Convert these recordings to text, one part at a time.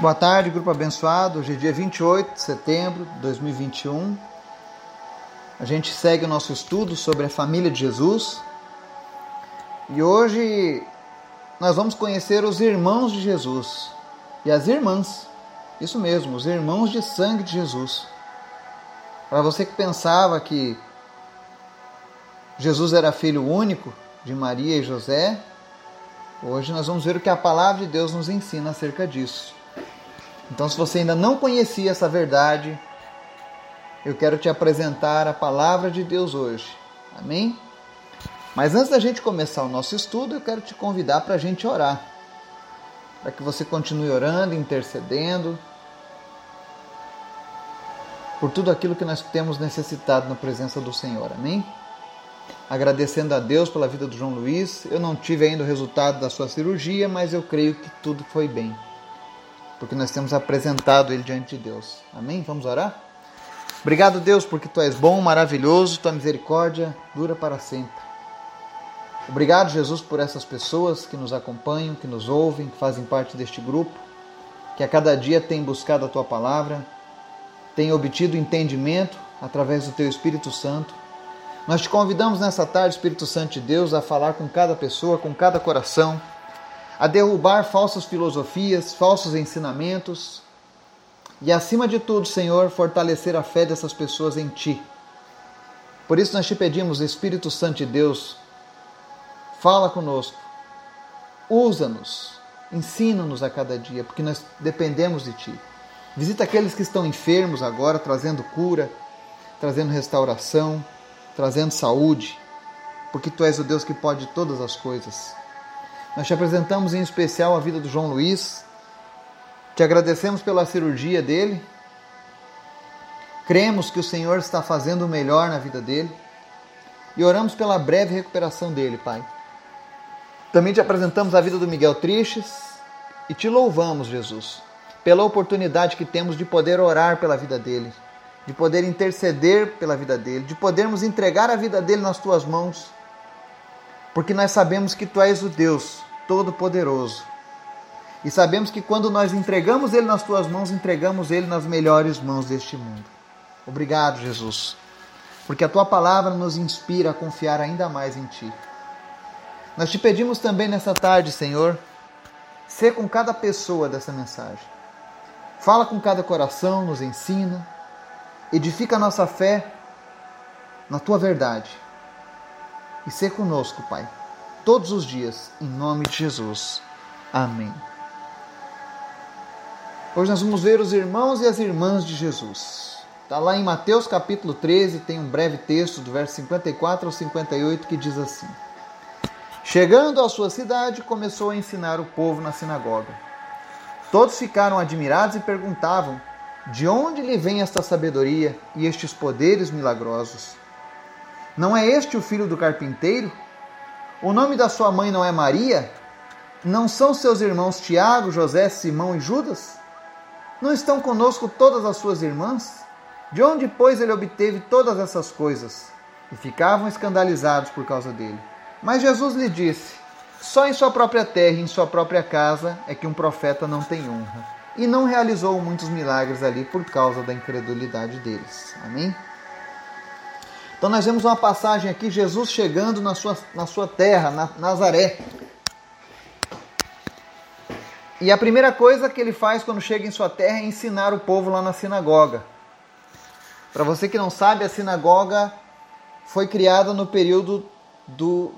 Boa tarde, grupo abençoado. Hoje é dia 28 de setembro de 2021. A gente segue o nosso estudo sobre a família de Jesus. E hoje nós vamos conhecer os irmãos de Jesus e as irmãs. Isso mesmo, os irmãos de sangue de Jesus. Para você que pensava que Jesus era filho único de Maria e José, hoje nós vamos ver o que a palavra de Deus nos ensina acerca disso. Então, se você ainda não conhecia essa verdade, eu quero te apresentar a palavra de Deus hoje. Amém? Mas antes da gente começar o nosso estudo, eu quero te convidar para a gente orar. Para que você continue orando, intercedendo por tudo aquilo que nós temos necessitado na presença do Senhor. Amém? Agradecendo a Deus pela vida do João Luiz. Eu não tive ainda o resultado da sua cirurgia, mas eu creio que tudo foi bem porque nós temos apresentado ele diante de Deus. Amém? Vamos orar? Obrigado, Deus, porque tu és bom, maravilhoso, tua misericórdia dura para sempre. Obrigado, Jesus, por essas pessoas que nos acompanham, que nos ouvem, que fazem parte deste grupo, que a cada dia têm buscado a tua palavra, têm obtido entendimento através do teu Espírito Santo. Nós te convidamos nessa tarde, Espírito Santo de Deus, a falar com cada pessoa, com cada coração a derrubar falsas filosofias, falsos ensinamentos e, acima de tudo, Senhor, fortalecer a fé dessas pessoas em Ti. Por isso nós te pedimos, Espírito Santo de Deus, fala conosco, usa-nos, ensina-nos a cada dia, porque nós dependemos de Ti. Visita aqueles que estão enfermos agora, trazendo cura, trazendo restauração, trazendo saúde, porque Tu és o Deus que pode todas as coisas. Nós te apresentamos em especial a vida do João Luiz. Te agradecemos pela cirurgia dele. Cremos que o Senhor está fazendo o melhor na vida dele. E oramos pela breve recuperação dele, Pai. Também te apresentamos a vida do Miguel Tristes e te louvamos, Jesus, pela oportunidade que temos de poder orar pela vida dele, de poder interceder pela vida dele, de podermos entregar a vida dele nas tuas mãos porque nós sabemos que tu és o Deus Todo-Poderoso. E sabemos que quando nós entregamos Ele nas tuas mãos, entregamos Ele nas melhores mãos deste mundo. Obrigado, Jesus, porque a tua palavra nos inspira a confiar ainda mais em Ti. Nós te pedimos também nessa tarde, Senhor, ser com cada pessoa dessa mensagem. Fala com cada coração, nos ensina, edifica a nossa fé na tua verdade e ser conosco, Pai, todos os dias, em nome de Jesus. Amém. Hoje nós vamos ver os irmãos e as irmãs de Jesus. Está lá em Mateus capítulo 13, tem um breve texto do verso 54 ao 58 que diz assim: Chegando à sua cidade, começou a ensinar o povo na sinagoga. Todos ficaram admirados e perguntavam: De onde lhe vem esta sabedoria e estes poderes milagrosos? Não é este o filho do carpinteiro? O nome da sua mãe não é Maria? Não são seus irmãos Tiago, José, Simão e Judas? Não estão conosco todas as suas irmãs? De onde, pois, ele obteve todas essas coisas? E ficavam escandalizados por causa dele. Mas Jesus lhe disse: Só em sua própria terra e em sua própria casa é que um profeta não tem honra. E não realizou muitos milagres ali por causa da incredulidade deles. Amém? Então nós vemos uma passagem aqui, Jesus chegando na sua, na sua terra, na Nazaré. E a primeira coisa que ele faz quando chega em sua terra é ensinar o povo lá na sinagoga. Para você que não sabe, a sinagoga foi criada no período do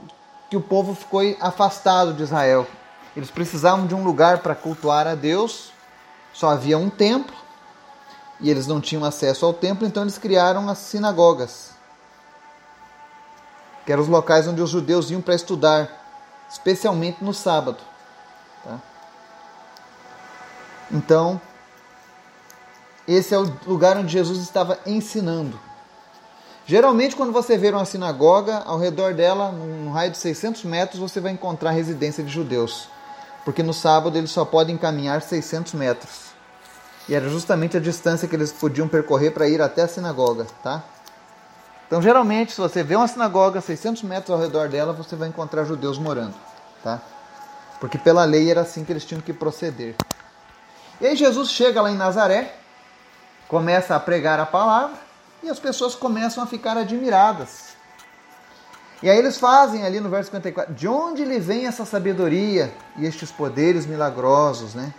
que o povo ficou afastado de Israel. Eles precisavam de um lugar para cultuar a Deus. Só havia um templo e eles não tinham acesso ao templo, então eles criaram as sinagogas que eram os locais onde os judeus iam para estudar, especialmente no sábado. Tá? Então, esse é o lugar onde Jesus estava ensinando. Geralmente, quando você vê uma sinagoga, ao redor dela, num raio de 600 metros, você vai encontrar residência de judeus. Porque no sábado eles só podem caminhar 600 metros. E era justamente a distância que eles podiam percorrer para ir até a sinagoga, tá? Então, geralmente, se você vê uma sinagoga 600 metros ao redor dela, você vai encontrar judeus morando, tá? Porque pela lei era assim que eles tinham que proceder. E aí Jesus chega lá em Nazaré, começa a pregar a palavra e as pessoas começam a ficar admiradas. E aí eles fazem ali no verso 54, de onde lhe vem essa sabedoria e estes poderes milagrosos, né?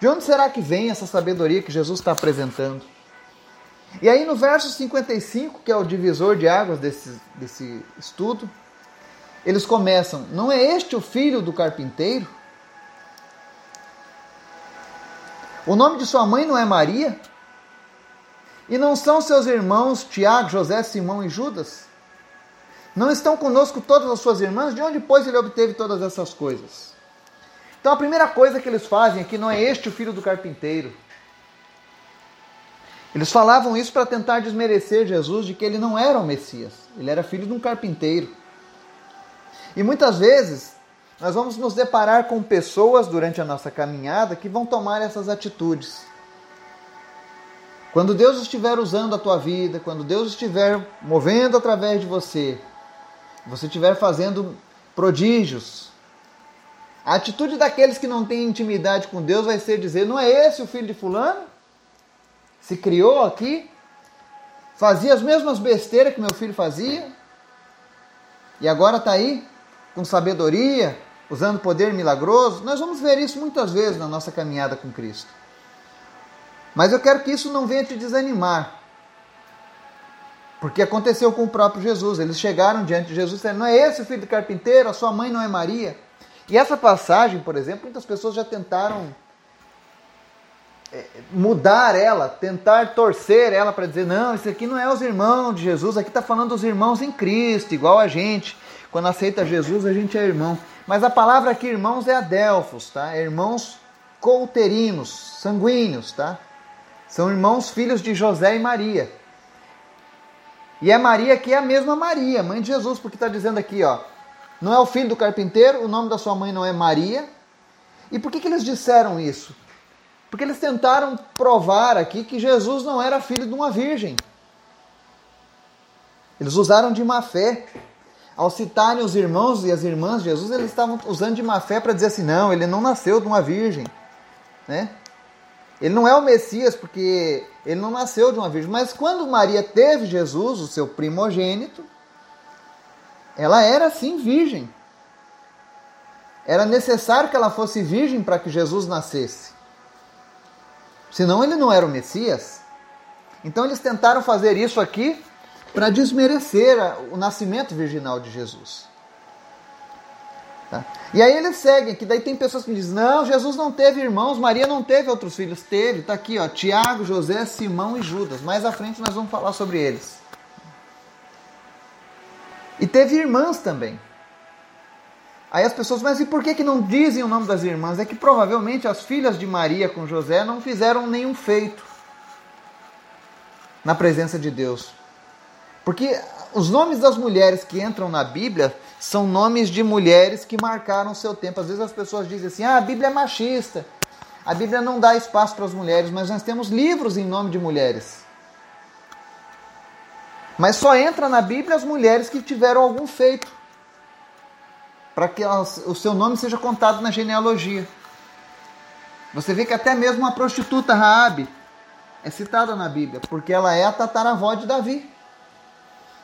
De onde será que vem essa sabedoria que Jesus está apresentando? E aí no verso 55, que é o divisor de águas desse, desse estudo, eles começam: Não é este o filho do carpinteiro? O nome de sua mãe não é Maria? E não são seus irmãos Tiago, José, Simão e Judas? Não estão conosco todas as suas irmãs? De onde, pois, ele obteve todas essas coisas? Então, a primeira coisa que eles fazem aqui não é este o filho do carpinteiro. Eles falavam isso para tentar desmerecer Jesus de que ele não era o Messias, ele era filho de um carpinteiro. E muitas vezes nós vamos nos deparar com pessoas durante a nossa caminhada que vão tomar essas atitudes. Quando Deus estiver usando a tua vida, quando Deus estiver movendo através de você, você estiver fazendo prodígios, a atitude daqueles que não têm intimidade com Deus vai ser dizer: não é esse o filho de Fulano? Se criou aqui, fazia as mesmas besteiras que meu filho fazia, e agora está aí com sabedoria, usando poder milagroso. Nós vamos ver isso muitas vezes na nossa caminhada com Cristo. Mas eu quero que isso não venha te desanimar. Porque aconteceu com o próprio Jesus. Eles chegaram diante de Jesus e disseram: Não é esse o filho do carpinteiro? A sua mãe não é Maria? E essa passagem, por exemplo, muitas pessoas já tentaram mudar ela, tentar torcer ela para dizer: não, isso aqui não é os irmãos de Jesus, aqui está falando dos irmãos em Cristo, igual a gente. Quando aceita Jesus, a gente é irmão. Mas a palavra aqui, irmãos, é adelfos, tá? É irmãos couterinos, sanguíneos, tá? São irmãos filhos de José e Maria. E é Maria que é a mesma Maria, mãe de Jesus, porque está dizendo aqui, ó. Não é o filho do carpinteiro, o nome da sua mãe não é Maria. E por que, que eles disseram isso? Porque eles tentaram provar aqui que Jesus não era filho de uma virgem. Eles usaram de má fé. Ao citarem os irmãos e as irmãs de Jesus, eles estavam usando de má fé para dizer assim: não, ele não nasceu de uma virgem. Né? Ele não é o Messias porque ele não nasceu de uma virgem. Mas quando Maria teve Jesus, o seu primogênito, ela era sim virgem. Era necessário que ela fosse virgem para que Jesus nascesse. Senão ele não era o Messias. Então eles tentaram fazer isso aqui para desmerecer o nascimento virginal de Jesus. Tá? E aí eles seguem, que daí tem pessoas que dizem, não, Jesus não teve irmãos, Maria não teve outros filhos. Teve, está aqui, ó, Tiago, José, Simão e Judas. Mais à frente nós vamos falar sobre eles. E teve irmãs também. Aí as pessoas, mas e por que, que não dizem o nome das irmãs? É que provavelmente as filhas de Maria com José não fizeram nenhum feito na presença de Deus. Porque os nomes das mulheres que entram na Bíblia são nomes de mulheres que marcaram o seu tempo. Às vezes as pessoas dizem assim: ah, a Bíblia é machista, a Bíblia não dá espaço para as mulheres, mas nós temos livros em nome de mulheres. Mas só entra na Bíblia as mulheres que tiveram algum feito para que o seu nome seja contado na genealogia. Você vê que até mesmo a prostituta Raabe é citada na Bíblia, porque ela é a tataravó de Davi.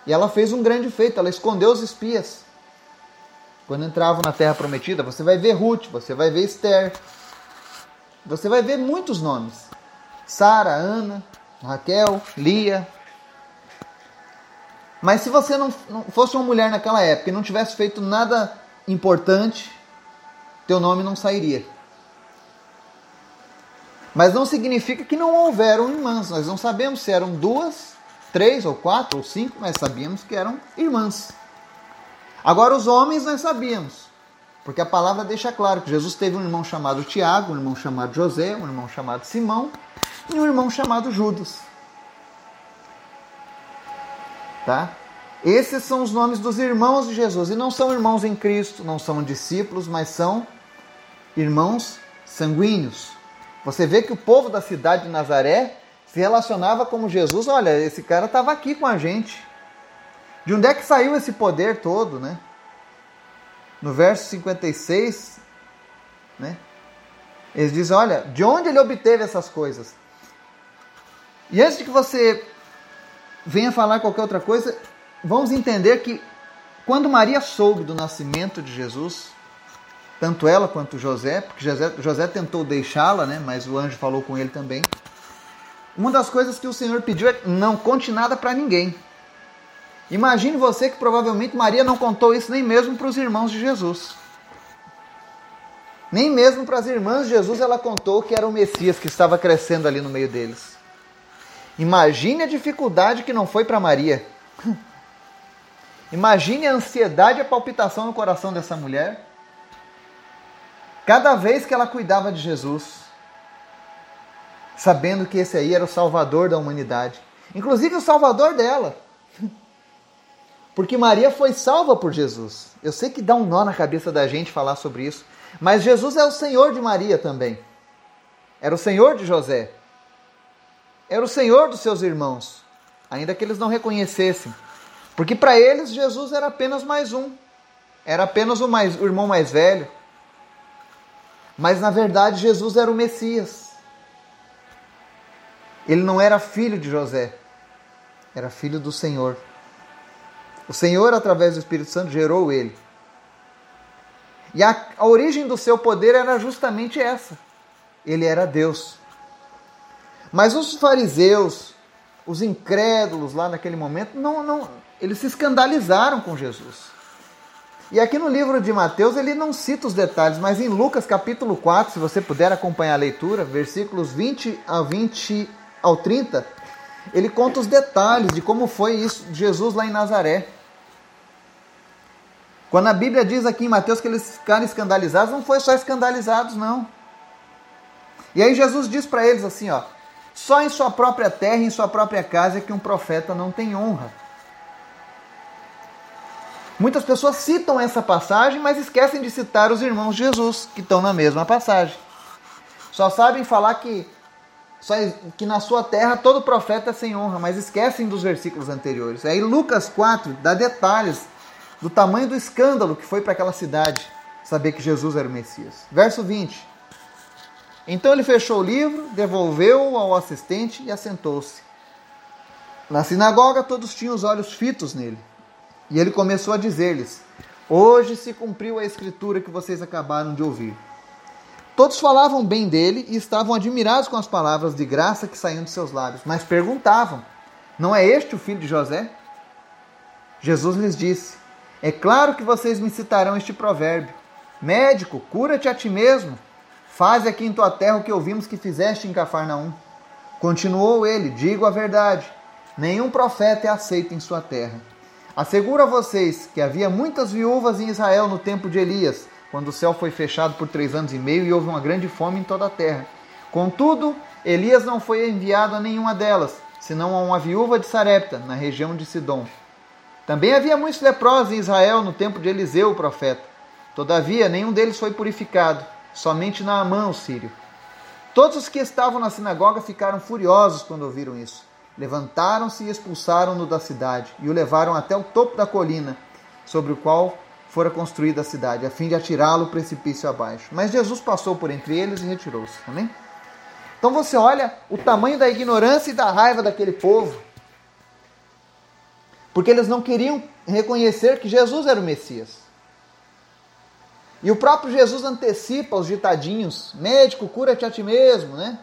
E ela fez um grande feito, ela escondeu os espias. Quando entravam na terra prometida, você vai ver Ruth, você vai ver Esther. Você vai ver muitos nomes. Sara, Ana, Raquel, Lia. Mas se você não, não fosse uma mulher naquela época e não tivesse feito nada importante, teu nome não sairia. Mas não significa que não houveram irmãs. Nós não sabemos se eram duas, três ou quatro ou cinco, mas sabíamos que eram irmãs. Agora, os homens nós sabíamos, porque a palavra deixa claro que Jesus teve um irmão chamado Tiago, um irmão chamado José, um irmão chamado Simão e um irmão chamado Judas. Tá? Esses são os nomes dos irmãos de Jesus. E não são irmãos em Cristo, não são discípulos, mas são irmãos sanguíneos. Você vê que o povo da cidade de Nazaré se relacionava como Jesus. Olha, esse cara estava aqui com a gente. De onde é que saiu esse poder todo, né? No verso 56, né? Eles dizem: olha, de onde ele obteve essas coisas? E antes de que você venha falar qualquer outra coisa, vamos entender que quando Maria soube do nascimento de Jesus, tanto ela quanto José, porque José, José tentou deixá-la, né, mas o anjo falou com ele também. Uma das coisas que o Senhor pediu é não conte nada para ninguém. Imagine você que provavelmente Maria não contou isso nem mesmo para os irmãos de Jesus. Nem mesmo para as irmãs de Jesus ela contou que era o Messias que estava crescendo ali no meio deles. Imagine a dificuldade que não foi para Maria. Imagine a ansiedade e a palpitação no coração dessa mulher. Cada vez que ela cuidava de Jesus, sabendo que esse aí era o salvador da humanidade, inclusive o salvador dela. Porque Maria foi salva por Jesus. Eu sei que dá um nó na cabeça da gente falar sobre isso, mas Jesus é o Senhor de Maria também. Era o Senhor de José. Era o Senhor dos seus irmãos, ainda que eles não reconhecessem. Porque para eles Jesus era apenas mais um. Era apenas o, mais, o irmão mais velho. Mas na verdade Jesus era o Messias. Ele não era filho de José, era filho do Senhor. O Senhor, através do Espírito Santo, gerou ele. E a, a origem do seu poder era justamente essa. Ele era Deus. Mas os fariseus, os incrédulos lá naquele momento, não, não, eles se escandalizaram com Jesus. E aqui no livro de Mateus ele não cita os detalhes, mas em Lucas capítulo 4, se você puder acompanhar a leitura, versículos 20 a 20 ao 30, ele conta os detalhes de como foi isso de Jesus lá em Nazaré. Quando a Bíblia diz aqui em Mateus que eles ficaram escandalizados, não foi só escandalizados, não. E aí Jesus diz para eles assim, ó: só em sua própria terra, em sua própria casa é que um profeta não tem honra. Muitas pessoas citam essa passagem, mas esquecem de citar os irmãos de Jesus, que estão na mesma passagem. Só sabem falar que, só, que na sua terra todo profeta é sem honra, mas esquecem dos versículos anteriores. Aí Lucas 4 dá detalhes do tamanho do escândalo que foi para aquela cidade saber que Jesus era o Messias. Verso 20. Então ele fechou o livro, devolveu-o ao assistente e assentou-se. Na sinagoga todos tinham os olhos fitos nele. E ele começou a dizer-lhes: Hoje se cumpriu a escritura que vocês acabaram de ouvir. Todos falavam bem dele e estavam admirados com as palavras de graça que saíam de seus lábios, mas perguntavam: Não é este o filho de José? Jesus lhes disse: é claro que vocês me citarão este provérbio: Médico, cura-te a ti mesmo. Faze aqui em tua terra o que ouvimos que fizeste em Cafarnaum. Continuou ele: Digo a verdade: nenhum profeta é aceito em sua terra. Asseguro a vocês que havia muitas viúvas em Israel no tempo de Elias, quando o céu foi fechado por três anos e meio e houve uma grande fome em toda a terra. Contudo, Elias não foi enviado a nenhuma delas, senão a uma viúva de Sarepta, na região de Sidom. Também havia muitos leprosos em Israel no tempo de Eliseu, o profeta. Todavia, nenhum deles foi purificado, somente Naamã, o sírio. Todos os que estavam na sinagoga ficaram furiosos quando ouviram isso. Levantaram-se e expulsaram-no da cidade e o levaram até o topo da colina, sobre o qual fora construída a cidade, a fim de atirá-lo precipício abaixo. Mas Jesus passou por entre eles e retirou-se. Amém? Então você olha o tamanho da ignorância e da raiva daquele povo porque eles não queriam reconhecer que Jesus era o Messias. E o próprio Jesus antecipa os ditadinhos: médico, cura-te a ti mesmo, né?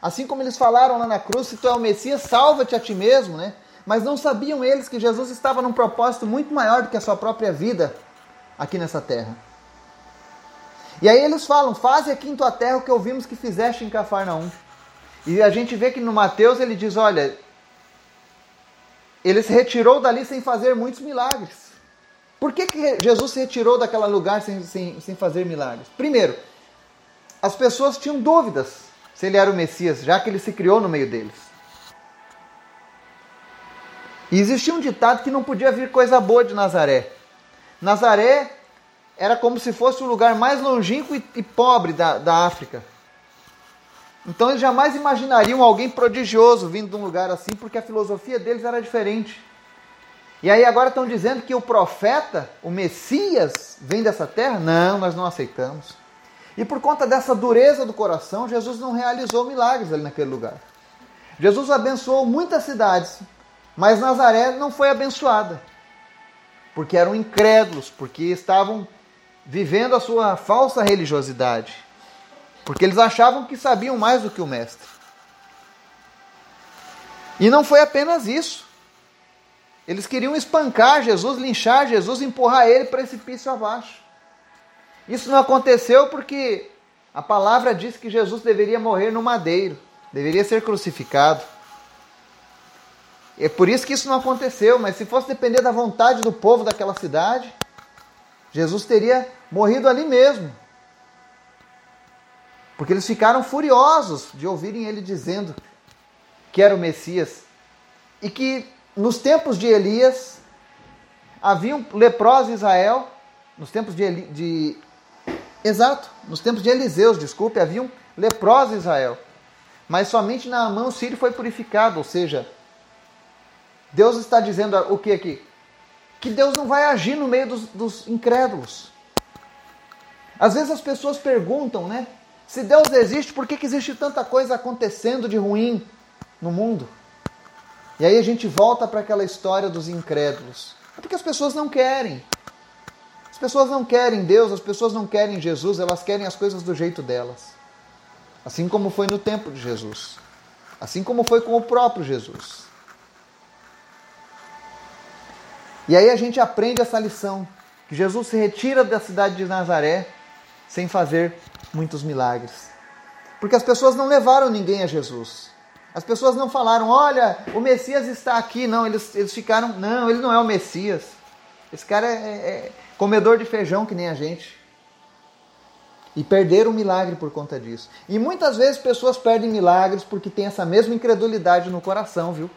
Assim como eles falaram lá na cruz: se tu é o Messias, salva-te a ti mesmo, né? Mas não sabiam eles que Jesus estava num propósito muito maior do que a sua própria vida aqui nessa terra. E aí eles falam: faze aqui em tua terra o que ouvimos que fizeste em Cafarnaum. E a gente vê que no Mateus ele diz: olha, ele se retirou dali sem fazer muitos milagres. Por que, que Jesus se retirou daquele lugar sem, sem, sem fazer milagres? Primeiro, as pessoas tinham dúvidas se ele era o Messias, já que ele se criou no meio deles. E existia um ditado que não podia vir coisa boa de Nazaré. Nazaré era como se fosse o lugar mais longínquo e, pobre da, da África. Então eles jamais imaginariam alguém prodigioso vindo de um lugar assim, porque a filosofia deles era diferente. E aí agora estão dizendo que o profeta, o Messias, vem dessa terra? Não, nós não aceitamos. E por conta dessa dureza do coração, Jesus não realizou milagres ali naquele lugar. Jesus abençoou muitas cidades, mas Nazaré não foi abençoada. Porque eram incrédulos, porque estavam vivendo a sua falsa religiosidade. Porque eles achavam que sabiam mais do que o Mestre. E não foi apenas isso. Eles queriam espancar Jesus, linchar Jesus, empurrar ele precipício abaixo. Isso não aconteceu porque a palavra diz que Jesus deveria morrer no madeiro, deveria ser crucificado. É por isso que isso não aconteceu, mas se fosse depender da vontade do povo daquela cidade, Jesus teria morrido ali mesmo. Porque eles ficaram furiosos de ouvirem ele dizendo que era o Messias e que nos tempos de Elias haviam leprosos em Israel, nos tempos de, de exato, nos tempos de Eliseus, desculpe, haviam leprosos em Israel. Mas somente na mão o sírio foi purificado, ou seja, Deus está dizendo o que aqui? Que Deus não vai agir no meio dos, dos incrédulos. Às vezes as pessoas perguntam, né? Se Deus existe, por que, que existe tanta coisa acontecendo de ruim no mundo? E aí a gente volta para aquela história dos incrédulos. É porque as pessoas não querem. As pessoas não querem Deus, as pessoas não querem Jesus, elas querem as coisas do jeito delas. Assim como foi no tempo de Jesus. Assim como foi com o próprio Jesus. E aí a gente aprende essa lição, que Jesus se retira da cidade de Nazaré sem fazer muitos milagres. Porque as pessoas não levaram ninguém a Jesus. As pessoas não falaram, olha, o Messias está aqui. Não, eles, eles ficaram, não, ele não é o Messias. Esse cara é, é, é comedor de feijão que nem a gente. E perderam o milagre por conta disso. E muitas vezes pessoas perdem milagres porque tem essa mesma incredulidade no coração, viu?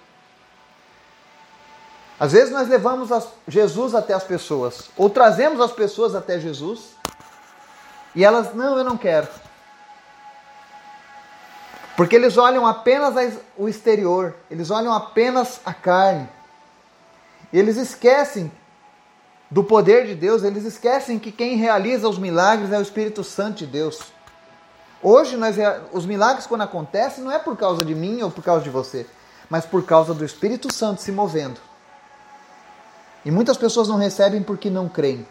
Às vezes nós levamos Jesus até as pessoas, ou trazemos as pessoas até Jesus, e elas, não, eu não quero. Porque eles olham apenas o exterior, eles olham apenas a carne. E eles esquecem do poder de Deus, eles esquecem que quem realiza os milagres é o Espírito Santo de Deus. Hoje, nós, os milagres, quando acontecem, não é por causa de mim ou por causa de você, mas por causa do Espírito Santo se movendo. E muitas pessoas não recebem porque não creem.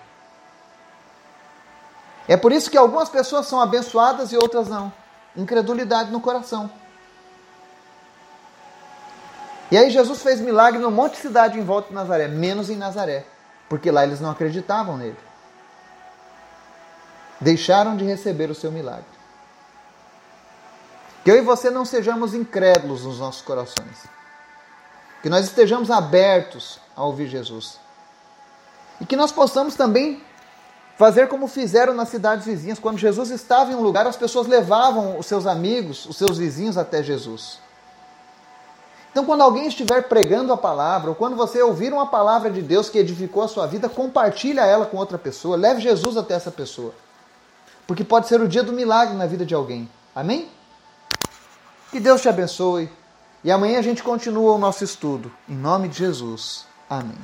É por isso que algumas pessoas são abençoadas e outras não. Incredulidade no coração. E aí Jesus fez milagre no monte de cidade em volta de Nazaré, menos em Nazaré, porque lá eles não acreditavam nele. Deixaram de receber o seu milagre. Que eu e você não sejamos incrédulos nos nossos corações. Que nós estejamos abertos a ouvir Jesus. E que nós possamos também fazer como fizeram nas cidades vizinhas. Quando Jesus estava em um lugar, as pessoas levavam os seus amigos, os seus vizinhos até Jesus. Então, quando alguém estiver pregando a palavra, ou quando você ouvir uma palavra de Deus que edificou a sua vida, compartilha ela com outra pessoa, leve Jesus até essa pessoa. Porque pode ser o dia do milagre na vida de alguém. Amém? Que Deus te abençoe. E amanhã a gente continua o nosso estudo. Em nome de Jesus. Amém.